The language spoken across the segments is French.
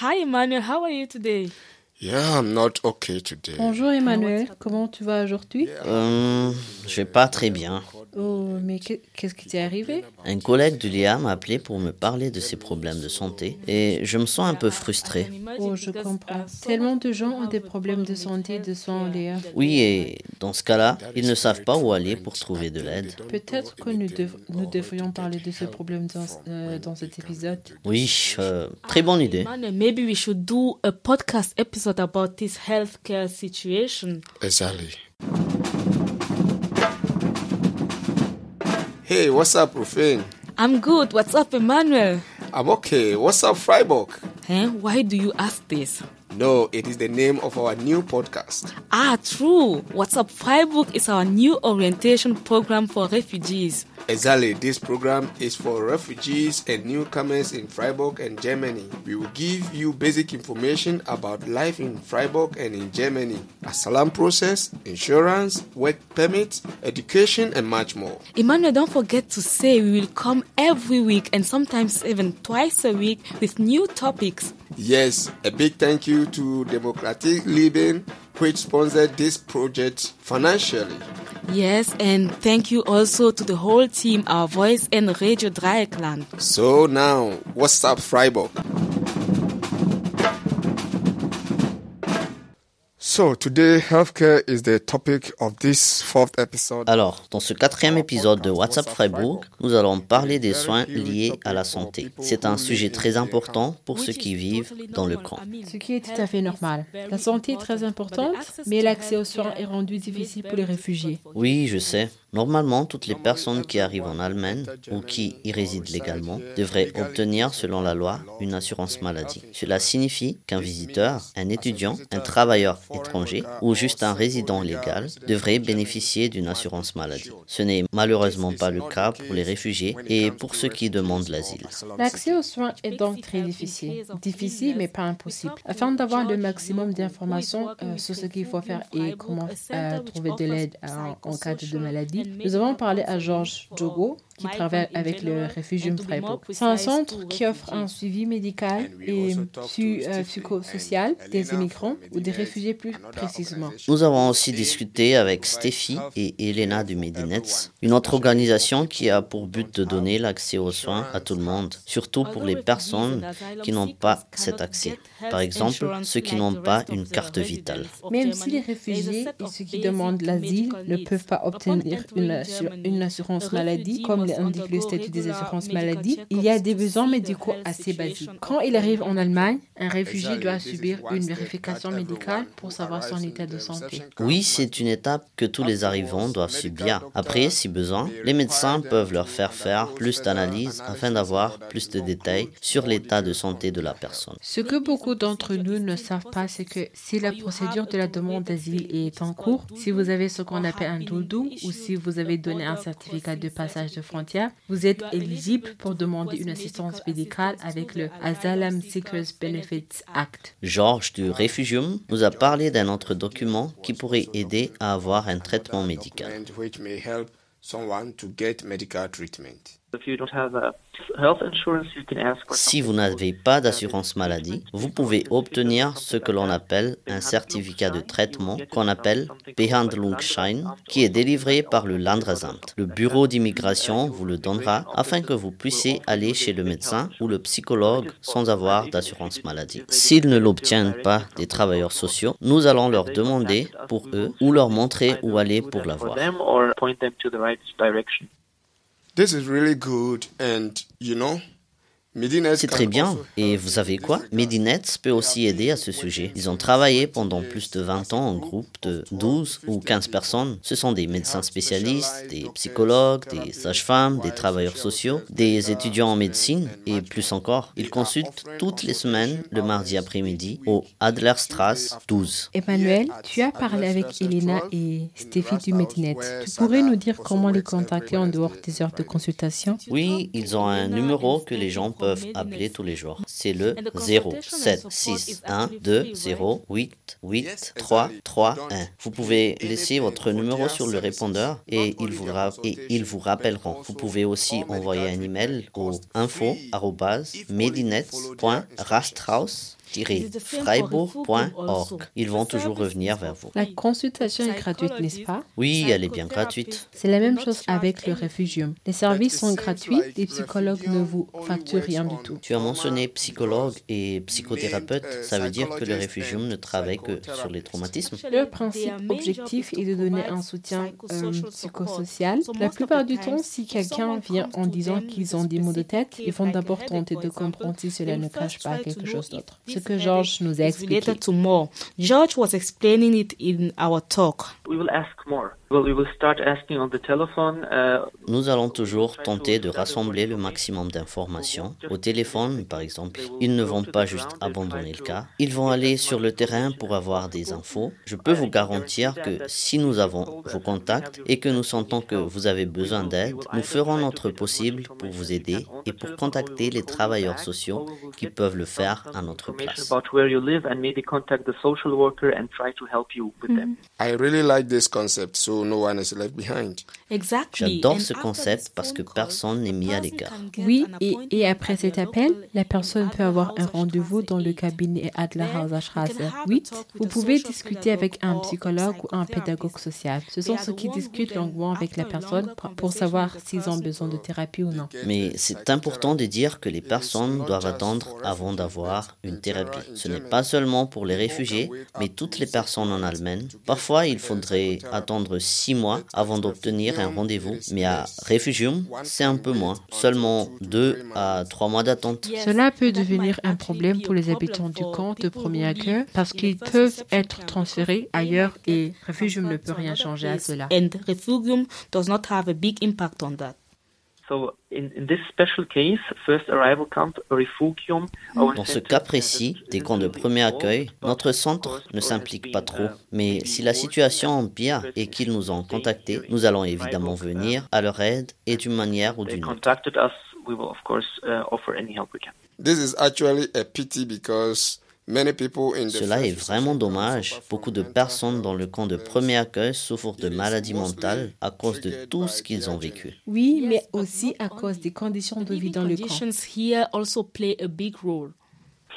Hi, Emmanuel. How are you today? Yeah, I'm not okay today. Bonjour Emmanuel, comment tu vas aujourd'hui? Euh, je vais pas très bien. Oh, mais que- qu'est-ce qui t'est arrivé Un collègue de l'IA m'a appelé pour me parler de ses problèmes de santé et je me sens un peu frustré. Oh, je comprends. Tellement de gens ont des problèmes de santé de sang, Léa. Oui, et dans ce cas-là, ils ne savent pas où aller pour trouver de l'aide. Peut-être que nous, dev- nous devrions parler de ce problème dans, euh, dans cet épisode. Oui, euh, très bonne idée. Maybe we should do a podcast episode about this healthcare situation. Exactly. Hey, what's up, Rufin? I'm good. What's up, Emmanuel? I'm okay. What's up, Freiburg? Eh? Why do you ask this? No, it is the name of our new podcast. Ah, true. What's up, Freiburg is our new orientation program for refugees. Exactly, this program is for refugees and newcomers in Freiburg and Germany. We will give you basic information about life in Freiburg and in Germany, asylum process, insurance, work permits, education, and much more. Emmanuel, don't forget to say we will come every week and sometimes even twice a week with new topics. Yes, a big thank you to Democratic Leben, which sponsored this project financially. Yes, and thank you also to the whole team, our voice and Radio Dreieckland. So now, what's up, Freiburg? Alors, dans ce quatrième épisode de WhatsApp Freiburg, nous allons parler des soins liés à la santé. C'est un sujet très important pour ceux qui vivent dans le camp. Ce qui est tout à fait normal. La santé est très importante, mais l'accès aux soins est rendu difficile pour les réfugiés. Oui, je sais. Normalement, toutes les personnes qui arrivent en Allemagne ou qui y résident légalement devraient obtenir, selon la loi, une assurance maladie. Cela signifie qu'un visiteur, un étudiant, un travailleur étranger ou juste un résident légal devrait bénéficier d'une assurance maladie. Ce n'est malheureusement pas le cas pour les réfugiés et pour ceux qui demandent l'asile. L'accès aux soins est donc très difficile. Difficile, mais pas impossible. Afin d'avoir le maximum d'informations euh, sur ce qu'il faut faire et comment euh, trouver de l'aide en, en cas de maladie, nous avons parlé à Georges Jogo, qui travaille avec le Refugium Freiburg. C'est un centre qui offre un suivi médical et su- euh, psychosocial des immigrants ou des réfugiés plus précisément. Nous avons aussi discuté avec Steffi et Elena du Medinets, une autre organisation qui a pour but de donner l'accès aux soins à tout le monde, surtout pour les personnes qui n'ont pas cet accès. Par exemple, ceux qui n'ont pas une carte vitale. Même si les réfugiés et ceux qui demandent l'asile ne peuvent pas obtenir une, assur- une assurance maladie, comme l'indique le statut des assurances maladie, il y a des besoins médicaux assez basiques. Quand il arrive en Allemagne, un réfugié doit subir une vérification médicale pour savoir son état de santé. Oui, c'est une étape que tous les arrivants doivent subir. Après, si besoin, les médecins peuvent leur faire faire plus d'analyses afin d'avoir plus de détails sur l'état de santé de la personne. Ce que beaucoup d'entre nous ne savent pas, c'est que si la procédure de la demande d'asile est en cours, si vous avez ce qu'on appelle un doudou ou si vous avez donné un certificat de passage de frontière, vous êtes éligible pour demander une assistance médicale avec le Asylum Seekers Benefits Act. Georges du Refugium nous a parlé d'un autre document qui pourrait aider à avoir un traitement médical. Si vous n'avez pas d'assurance maladie, vous pouvez obtenir ce que l'on appelle un certificat de traitement qu'on appelle Behandlungsschein, qui est délivré par le Landesamt. Le bureau d'immigration vous le donnera afin que vous puissiez aller chez le médecin ou le psychologue sans avoir d'assurance maladie. S'ils ne l'obtiennent pas des travailleurs sociaux, nous allons leur demander pour eux ou leur montrer où aller pour l'avoir. This is really good, and you know, C'est très bien. Et vous savez quoi? Medinets peut aussi aider à ce sujet. Ils ont travaillé pendant plus de 20 ans en groupe de 12 ou 15 personnes. Ce sont des médecins spécialistes, des psychologues, des sages-femmes, des travailleurs sociaux, des étudiants en médecine et plus encore. Ils consultent toutes les semaines le mardi après-midi au Adlerstrasse 12. Emmanuel, tu as parlé avec Elena et Stéphie du Medinet. Tu pourrais nous dire comment les contacter en dehors des heures de consultation? Oui, ils ont un numéro que les gens peuvent appeler tous les jours. C'est le 0761208331. Vous pouvez laisser votre numéro sur le répondeur et ils vous, ra- et ils vous rappelleront. Vous pouvez aussi envoyer un email au info@medinet.rasthaus freiburg.org. Ils vont toujours revenir vers vous. La consultation est gratuite, n'est-ce pas? Oui, elle est bien gratuite. C'est la même chose avec le réfugium. Les services sont gratuits, les psychologues ne vous facturent rien du tout. Tu as mentionné psychologue et psychothérapeute, ça veut dire que le réfugium ne travaille que sur les traumatismes Le principe objectif est de donner un soutien euh, psychosocial. La plupart du temps, si quelqu'un vient en disant qu'ils ont des maux de tête, ils vont d'abord tenter de comprendre si cela ne cache pas quelque chose d'autre. Ce que George nous a expliqué. George was explaining it in our talk. We will ask more. Well, we will start asking on the telephone. Uh, Nous allons toujours tenter de rassembler le maximum d'informations. Au téléphone, par exemple, ils ne vont pas juste abandonner le cas. Ils vont aller sur le terrain pour avoir des infos. Je peux vous garantir que si nous avons vos contacts et que nous sentons que vous avez besoin d'aide, nous ferons notre possible pour vous aider et pour contacter les travailleurs sociaux qui peuvent le faire à notre place. them. I really like this concept, so no one is left behind. Exactly. J'adore ce concept parce que personne n'est mis à l'écart. Oui, et, et après cet appel, la personne peut avoir un rendez-vous dans le cabinet Adlerhauser Straße You can have a 8. talk with Vous pouvez discuter avec un psychologue ou un pédagogue social. Ce sont ceux qui discutent longuement avec la personne pour- savoir s'ils ont besoin de thérapie ou non. Mais c'est important de dire que les personnes doivent attendre avant d'avoir une thérapie. Ce n'est pas seulement pour les réfugiés, mais toutes les personnes en Allemagne. Parfois, il faudrait attendre six mois avant d'obtenir un rendez-vous, mais à Refugium, c'est un peu moins, seulement deux à trois mois d'attente. Cela peut devenir un problème pour les habitants du camp de premier accueil parce qu'ils peuvent être transférés ailleurs et Refugium ne peut rien changer à cela. And Refugium does not have a big impact on that. Dans ce center cas précis, des camps de premier accueil, notre centre ne s'implique pas trop. Mais si la situation empire et qu'ils nous ont contactés, nous in allons évidemment uh, venir à leur aide et d'une manière ou they d'une autre. contacted us, we will of course offer any help we can. This is actually a pity because many people in the Cela est vraiment dommage. suffer from Beaucoup de mental personnes dans le camp de premier accueil souffrent de maladies mentales à cause de tout ce qu'ils ont vécu. Oui, mais aussi à cause des conditions de vie dans le camp.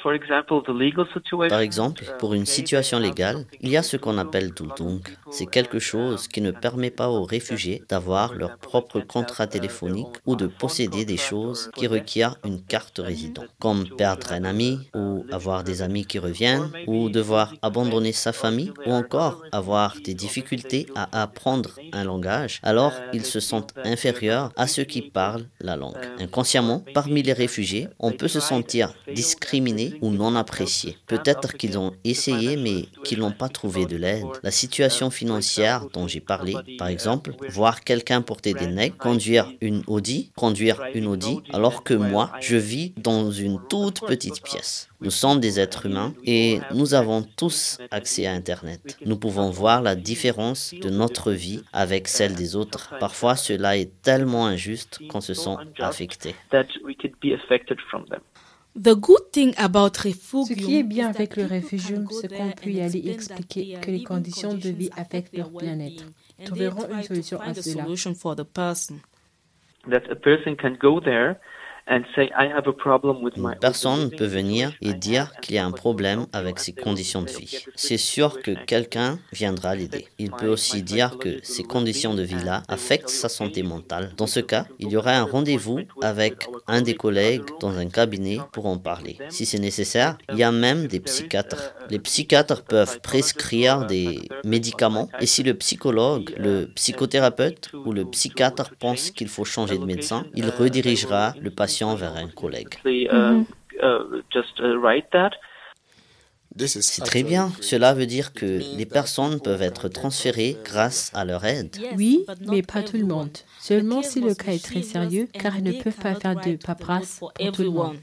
Par exemple, uh, pour une situation légale, il y a ce qu'on appelle Dultung. C'est quelque and, chose qui ne um, permet pas aux réfugiés d'avoir leur propre contrat téléphonique ou de posséder des choses qui requièrent une carte résident, comme perdre un ami ou avoir des amis qui reviennent ou devoir abandonner sa famille ou encore avoir des difficultés à apprendre un langage, alors ils se sentent inférieurs à ceux qui parlent la langue. Inconsciemment, parmi les réfugiés, on peut se sentir discriminé ou non apprécié. Peut-être qu'ils ont essayé mais qu'ils n'ont pas trouvé de l'aide. La situation financière dont j'ai parlé, par exemple, voir quelqu'un porter des nègres, conduire une Audi, conduire une Audi, alors que moi, je vis dans une toute petite pièce. Nous sommes des êtres humains et nous avons tous accès à Internet. Nous pouvons voir la différence de notre vie avec celle des autres. Parfois, cela est tellement injuste qu'on se sent affecté. The good thing about Refugium Ce qui est bien is that avec le réfugium, go c'est there qu'on peut y aller expliquer que les conditions de vie affectent leur bien-être. Trouveront une solution à cela. Une personne peut venir et dire qu'il y a un problème avec ses conditions de vie. C'est sûr que quelqu'un viendra l'aider. Il peut aussi dire que ses conditions de vie-là affectent sa santé mentale. Dans ce cas, il y aura un rendez-vous avec un des collègues dans un cabinet pour en parler. Si c'est nécessaire, il y a même des psychiatres. Les psychiatres peuvent prescrire des médicaments et si le psychologue, le psychothérapeute ou le psychiatre pense qu'il faut changer de médecin, il redirigera le patient vers un collègue. Uh, uh, just uh, write that. This is C'est très bien. Cela veut dire que les personnes peuvent être transférées grâce à leur aide. Oui, mais pas tout le monde. Seulement si le cas est très sérieux, car ils ne peuvent pas faire de paperasse pour tout le monde.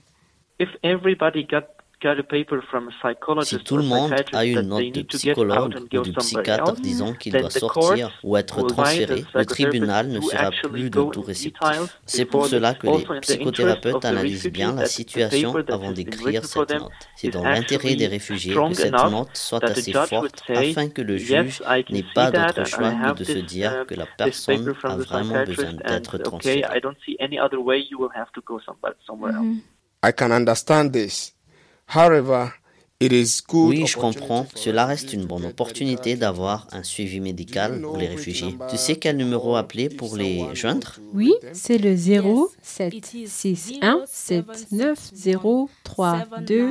If everybody got got a paper from a psychologist Si tout le monde a une note de psychologue ou de psychiatre disant qu'il doit sortir ou être transféré, le tribunal ne sera plus de tout réceptif. C'est pour cela que les psychothérapeutes analysent bien la situation avant d'écrire cette note. C'est dans l'intérêt des réfugiés que cette note soit assez forte afin que le juge n'ait pas d'autre choix que de se dire uh, que la personne a vraiment besoin d'être transférée. I don't see any other way. You will have to go somewhere somewhere else. I can understand this. However, Oui, je comprends. Cela reste une bonne opportunité d'avoir un suivi médical pour les réfugiés. Tu sais quel numéro appeler pour les joindre? Oui, c'est le 0761 790 32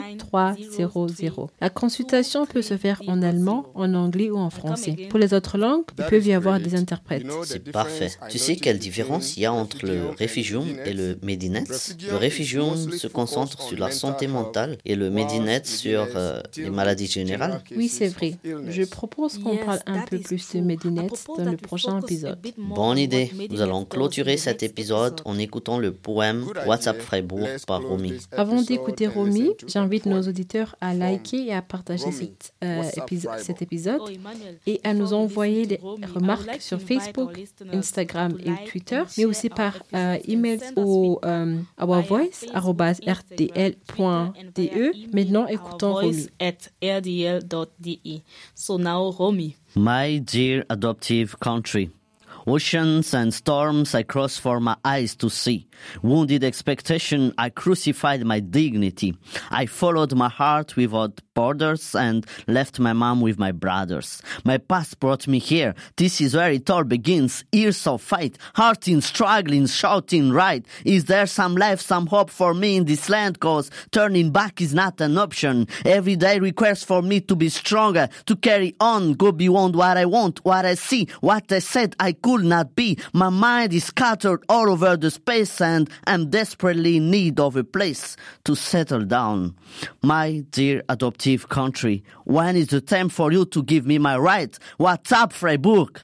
La consultation peut se faire en allemand, en anglais ou en français. Pour les autres langues, il peut y avoir des interprètes. C'est parfait. Tu sais quelle différence il y a entre le Refugium et le Medinet Le Refugium se concentre sur la santé mentale et le Medinet sur euh, les maladies générales. Oui, c'est vrai. Je propose qu'on parle un peu plus de Medinet dans le prochain épisode. Bonne idée. Nous allons clôturer cet épisode en écoutant le poème WhatsApp Freiburg par Romy. Avant d'écouter Romy, j'invite nos auditeurs à liker et à partager cet, euh, cet épisode et à nous envoyer des remarques sur Facebook, Instagram et Twitter, mais aussi par euh, email au euh, ourvoice.rdl.de. Maintenant, écoutons Romy. So now, Romy. My dear adoptive country. Oceans and storms I crossed for my eyes to see. Wounded expectation, I crucified my dignity. I followed my heart without borders and left my mom with my brothers. My past brought me here. This is where it all begins. Years of fight, hearting, struggling, shouting right. Is there some life, some hope for me in this land? Cause turning back is not an option. Every day requires for me to be stronger, to carry on, go beyond what I want, what I see, what I said I could not be. My mind is scattered all over the space and I'm desperately in need of a place to settle down. My dear adoptive country, when is the time for you to give me my right? What's up, Freiburg?